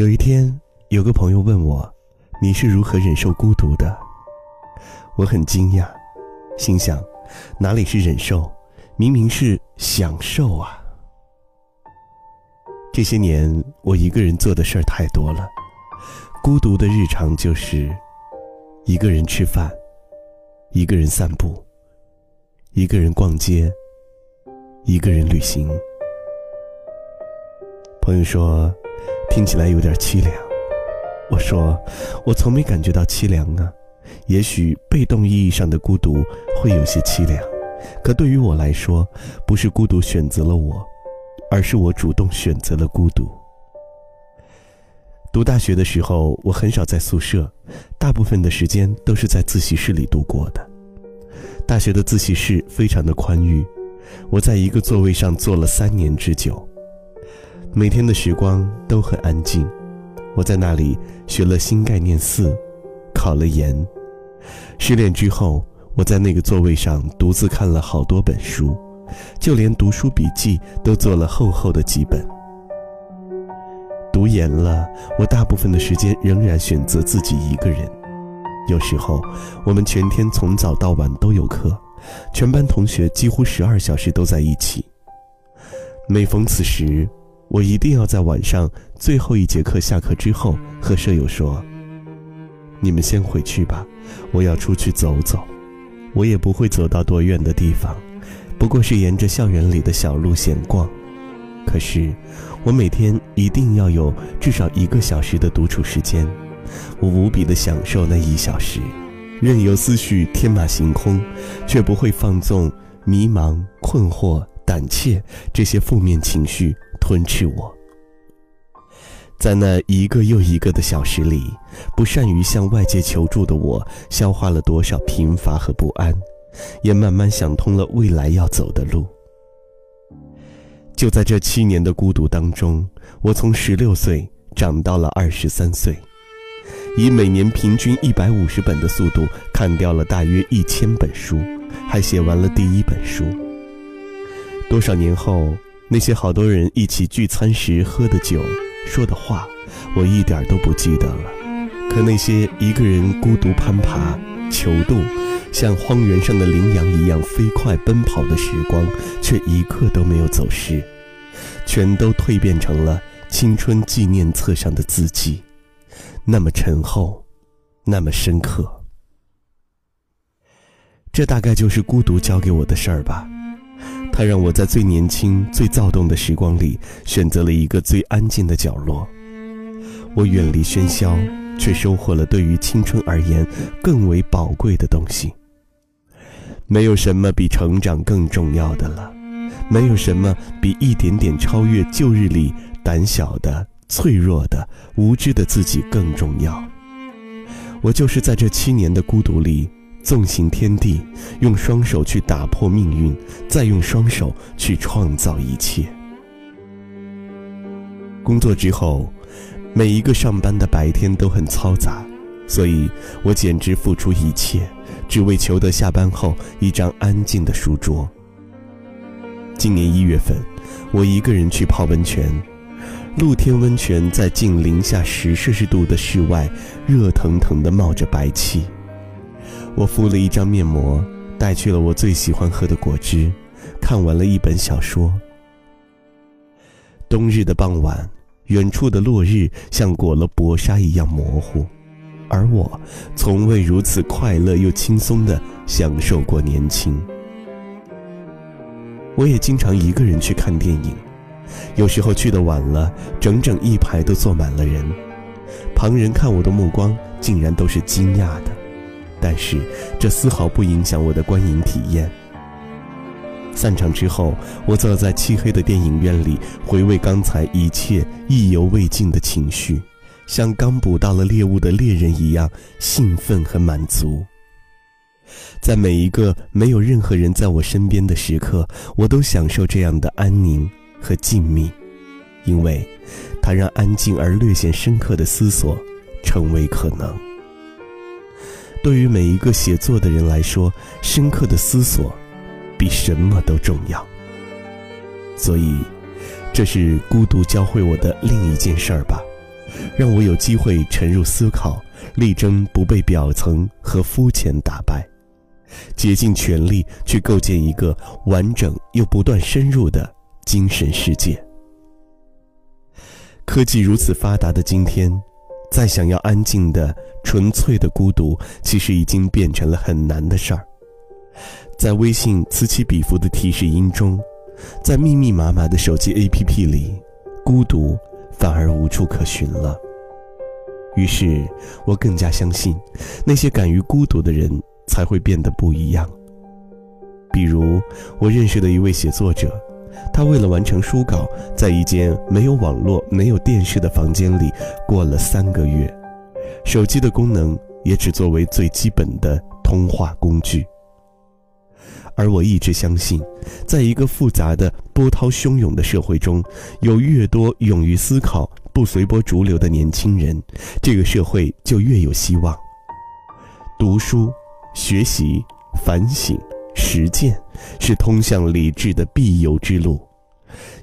有一天，有个朋友问我：“你是如何忍受孤独的？”我很惊讶，心想：哪里是忍受，明明是享受啊！这些年，我一个人做的事儿太多了，孤独的日常就是一个人吃饭，一个人散步，一个人逛街，一个人旅行。朋友说。听起来有点凄凉，我说，我从没感觉到凄凉啊。也许被动意义上的孤独会有些凄凉，可对于我来说，不是孤独选择了我，而是我主动选择了孤独。读大学的时候，我很少在宿舍，大部分的时间都是在自习室里度过的。大学的自习室非常的宽裕，我在一个座位上坐了三年之久。每天的时光都很安静，我在那里学了新概念四，考了研。失恋之后，我在那个座位上独自看了好多本书，就连读书笔记都做了厚厚的几本。读研了，我大部分的时间仍然选择自己一个人。有时候，我们全天从早到晚都有课，全班同学几乎十二小时都在一起。每逢此时，我一定要在晚上最后一节课下课之后和舍友说：“你们先回去吧，我要出去走走。我也不会走到多远的地方，不过是沿着校园里的小路闲逛。可是，我每天一定要有至少一个小时的独处时间。我无比的享受那一小时，任由思绪天马行空，却不会放纵迷茫、困惑、胆怯这些负面情绪。”吞噬我，在那一个又一个的小时里，不善于向外界求助的我，消化了多少贫乏和不安，也慢慢想通了未来要走的路。就在这七年的孤独当中，我从十六岁长到了二十三岁，以每年平均一百五十本的速度看掉了大约一千本书，还写完了第一本书。多少年后？那些好多人一起聚餐时喝的酒、说的话，我一点都不记得了。可那些一个人孤独攀爬、求渡，像荒原上的羚羊一样飞快奔跑的时光，却一刻都没有走失，全都蜕变成了青春纪念册上的字迹，那么沉厚，那么深刻。这大概就是孤独教给我的事儿吧。它让我在最年轻、最躁动的时光里，选择了一个最安静的角落。我远离喧嚣，却收获了对于青春而言更为宝贵的东西。没有什么比成长更重要的了，没有什么比一点点超越旧日里胆小的、脆弱的、无知的自己更重要。我就是在这七年的孤独里。纵行天地，用双手去打破命运，再用双手去创造一切。工作之后，每一个上班的白天都很嘈杂，所以我简直付出一切，只为求得下班后一张安静的书桌。今年一月份，我一个人去泡温泉，露天温泉在近零下十摄氏度的室外，热腾腾的冒着白气。我敷了一张面膜，带去了我最喜欢喝的果汁，看完了一本小说。冬日的傍晚，远处的落日像裹了薄纱一样模糊，而我从未如此快乐又轻松地享受过年轻。我也经常一个人去看电影，有时候去的晚了，整整一排都坐满了人，旁人看我的目光竟然都是惊讶的。但是，这丝毫不影响我的观影体验。散场之后，我坐在漆黑的电影院里，回味刚才一切意犹未尽的情绪，像刚捕到了猎物的猎人一样兴奋和满足。在每一个没有任何人在我身边的时刻，我都享受这样的安宁和静谧，因为它让安静而略显深刻的思索成为可能。对于每一个写作的人来说，深刻的思索比什么都重要。所以，这是孤独教会我的另一件事儿吧。让我有机会沉入思考，力争不被表层和肤浅打败，竭尽全力去构建一个完整又不断深入的精神世界。科技如此发达的今天，再想要安静的、纯粹的孤独，其实已经变成了很难的事儿。在微信此起彼伏的提示音中，在密密麻麻的手机 APP 里，孤独反而无处可寻了。于是，我更加相信，那些敢于孤独的人才会变得不一样。比如，我认识的一位写作者，他为了完成书稿，在一间没有网络、没有电视的房间里过了三个月，手机的功能也只作为最基本的通话工具。而我一直相信，在一个复杂的、波涛汹涌的社会中，有越多勇于思考。不随波逐流的年轻人，这个社会就越有希望。读书、学习、反省、实践，是通向理智的必由之路。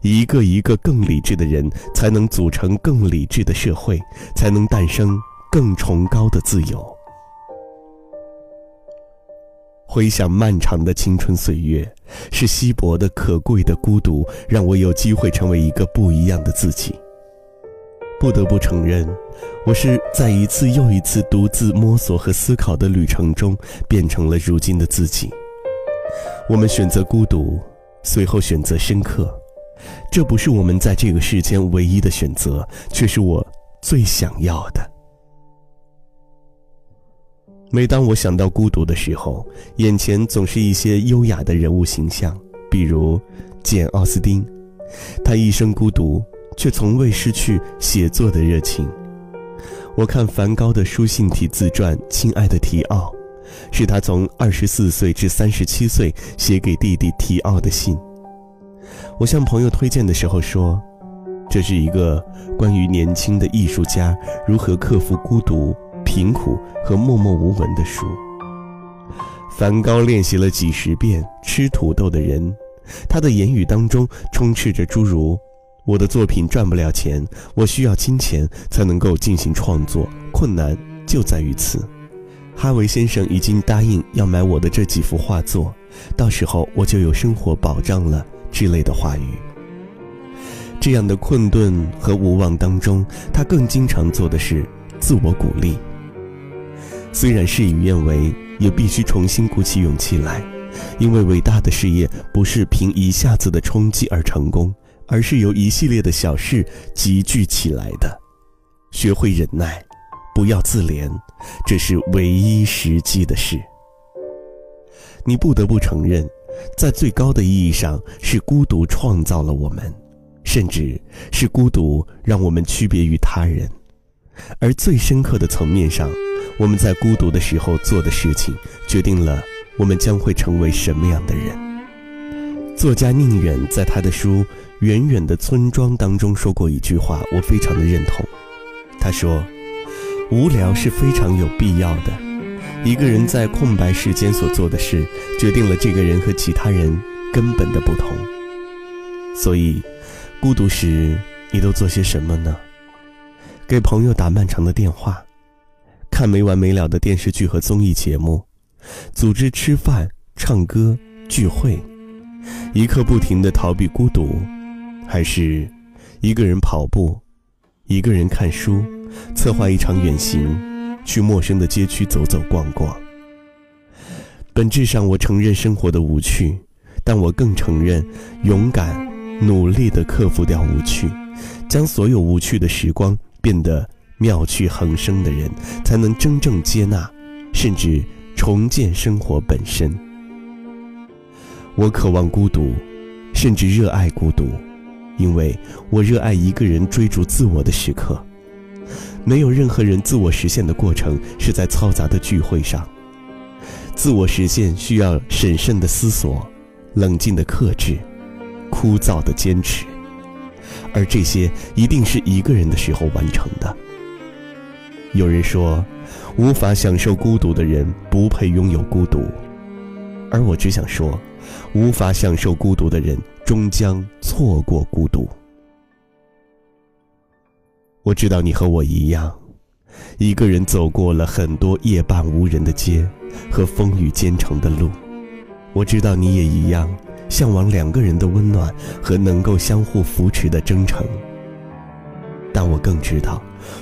一个一个更理智的人，才能组成更理智的社会，才能诞生更崇高的自由。回想漫长的青春岁月，是稀薄的、可贵的孤独，让我有机会成为一个不一样的自己。不得不承认，我是在一次又一次独自摸索和思考的旅程中，变成了如今的自己。我们选择孤独，随后选择深刻，这不是我们在这个世间唯一的选择，却是我最想要的。每当我想到孤独的时候，眼前总是一些优雅的人物形象，比如简·奥斯汀，他一生孤独。却从未失去写作的热情。我看梵高的书信体自传《亲爱的提奥》，是他从二十四岁至三十七岁写给弟弟提奥的信。我向朋友推荐的时候说，这是一个关于年轻的艺术家如何克服孤独、贫苦和默默无闻的书。梵高练习了几十遍吃土豆的人，他的言语当中充斥着诸如。我的作品赚不了钱，我需要金钱才能够进行创作，困难就在于此。哈维先生已经答应要买我的这几幅画作，到时候我就有生活保障了之类的话语。这样的困顿和无望当中，他更经常做的是自我鼓励。虽然事与愿违，也必须重新鼓起勇气来，因为伟大的事业不是凭一下子的冲击而成功。而是由一系列的小事集聚起来的。学会忍耐，不要自怜，这是唯一实际的事。你不得不承认，在最高的意义上，是孤独创造了我们，甚至是孤独让我们区别于他人。而最深刻的层面上，我们在孤独的时候做的事情，决定了我们将会成为什么样的人。作家宁远在他的书。远远的村庄当中说过一句话，我非常的认同。他说：“无聊是非常有必要的。一个人在空白时间所做的事，决定了这个人和其他人根本的不同。所以，孤独时你都做些什么呢？给朋友打漫长的电话，看没完没了的电视剧和综艺节目，组织吃饭、唱歌、聚会，一刻不停的逃避孤独。”还是一个人跑步，一个人看书，策划一场远行，去陌生的街区走走逛逛。本质上，我承认生活的无趣，但我更承认，勇敢、努力的克服掉无趣，将所有无趣的时光变得妙趣横生的人，才能真正接纳，甚至重建生活本身。我渴望孤独，甚至热爱孤独。因为我热爱一个人追逐自我的时刻，没有任何人自我实现的过程是在嘈杂的聚会上。自我实现需要审慎的思索、冷静的克制、枯燥的坚持，而这些一定是一个人的时候完成的。有人说，无法享受孤独的人不配拥有孤独，而我只想说，无法享受孤独的人。终将错过孤独。我知道你和我一样，一个人走过了很多夜半无人的街和风雨兼程的路。我知道你也一样，向往两个人的温暖和能够相互扶持的真诚。但我更知道，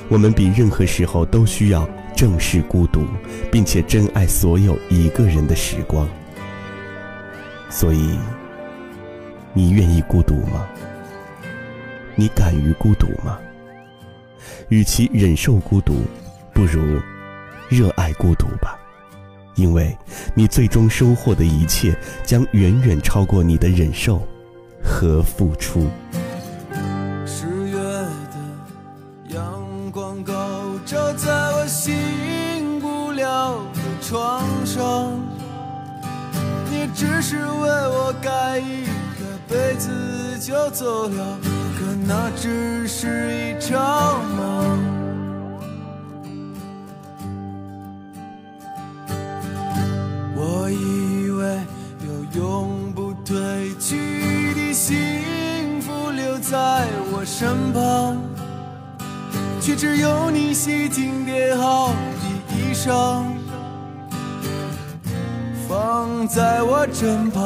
我们比任何时候都需要正视孤独，并且珍爱所有一个人的时光。所以，你愿意孤独吗？你敢于孤独吗？与其忍受孤独，不如热爱孤独吧。因为你最终收获的一切，将远远超过你的忍受和付出。床上，你只是为我盖一个被子就走了，可那只是一场梦。我以为有永不褪去的幸福留在我身旁，却只有你洗净叠好的衣裳，在我身旁。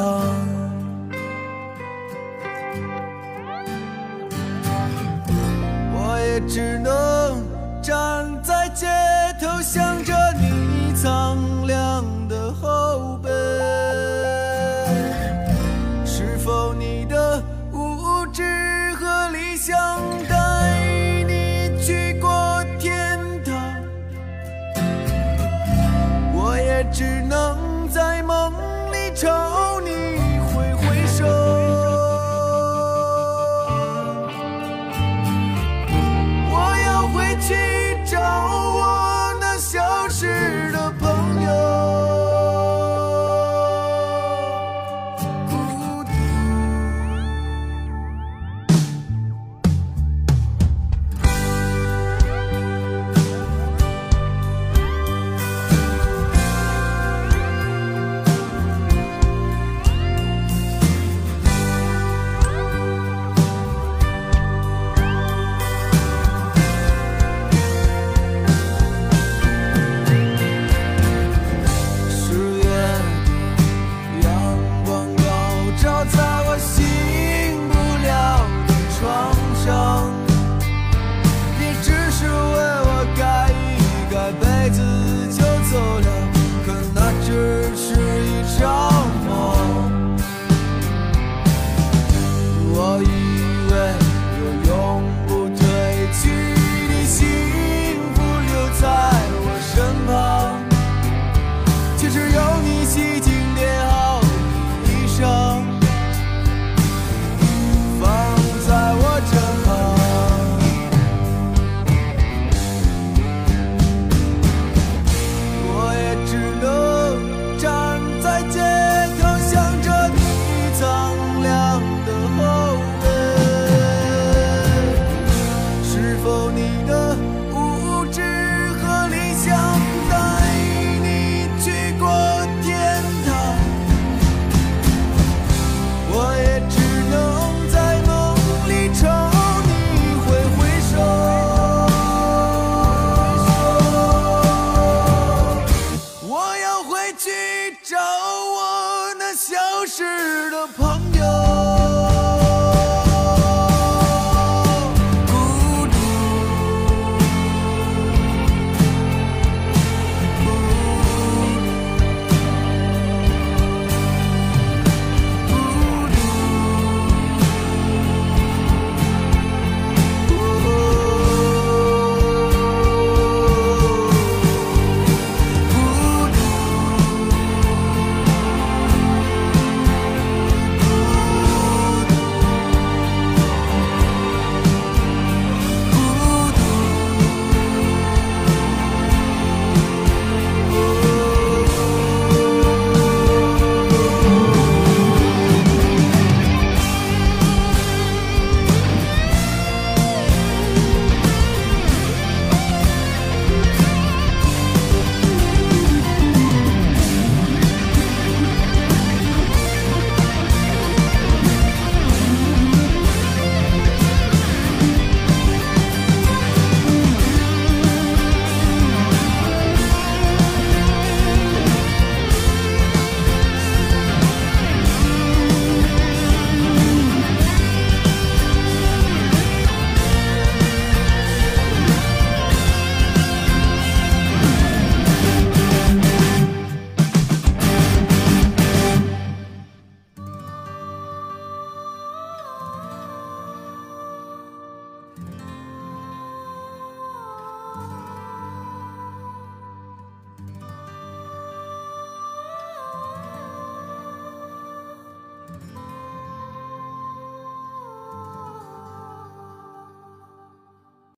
我也只能站在街头想着你苍凉的后背。是否你的无知和理想带你去过天堂？我也只能孩子就走了可那只是一场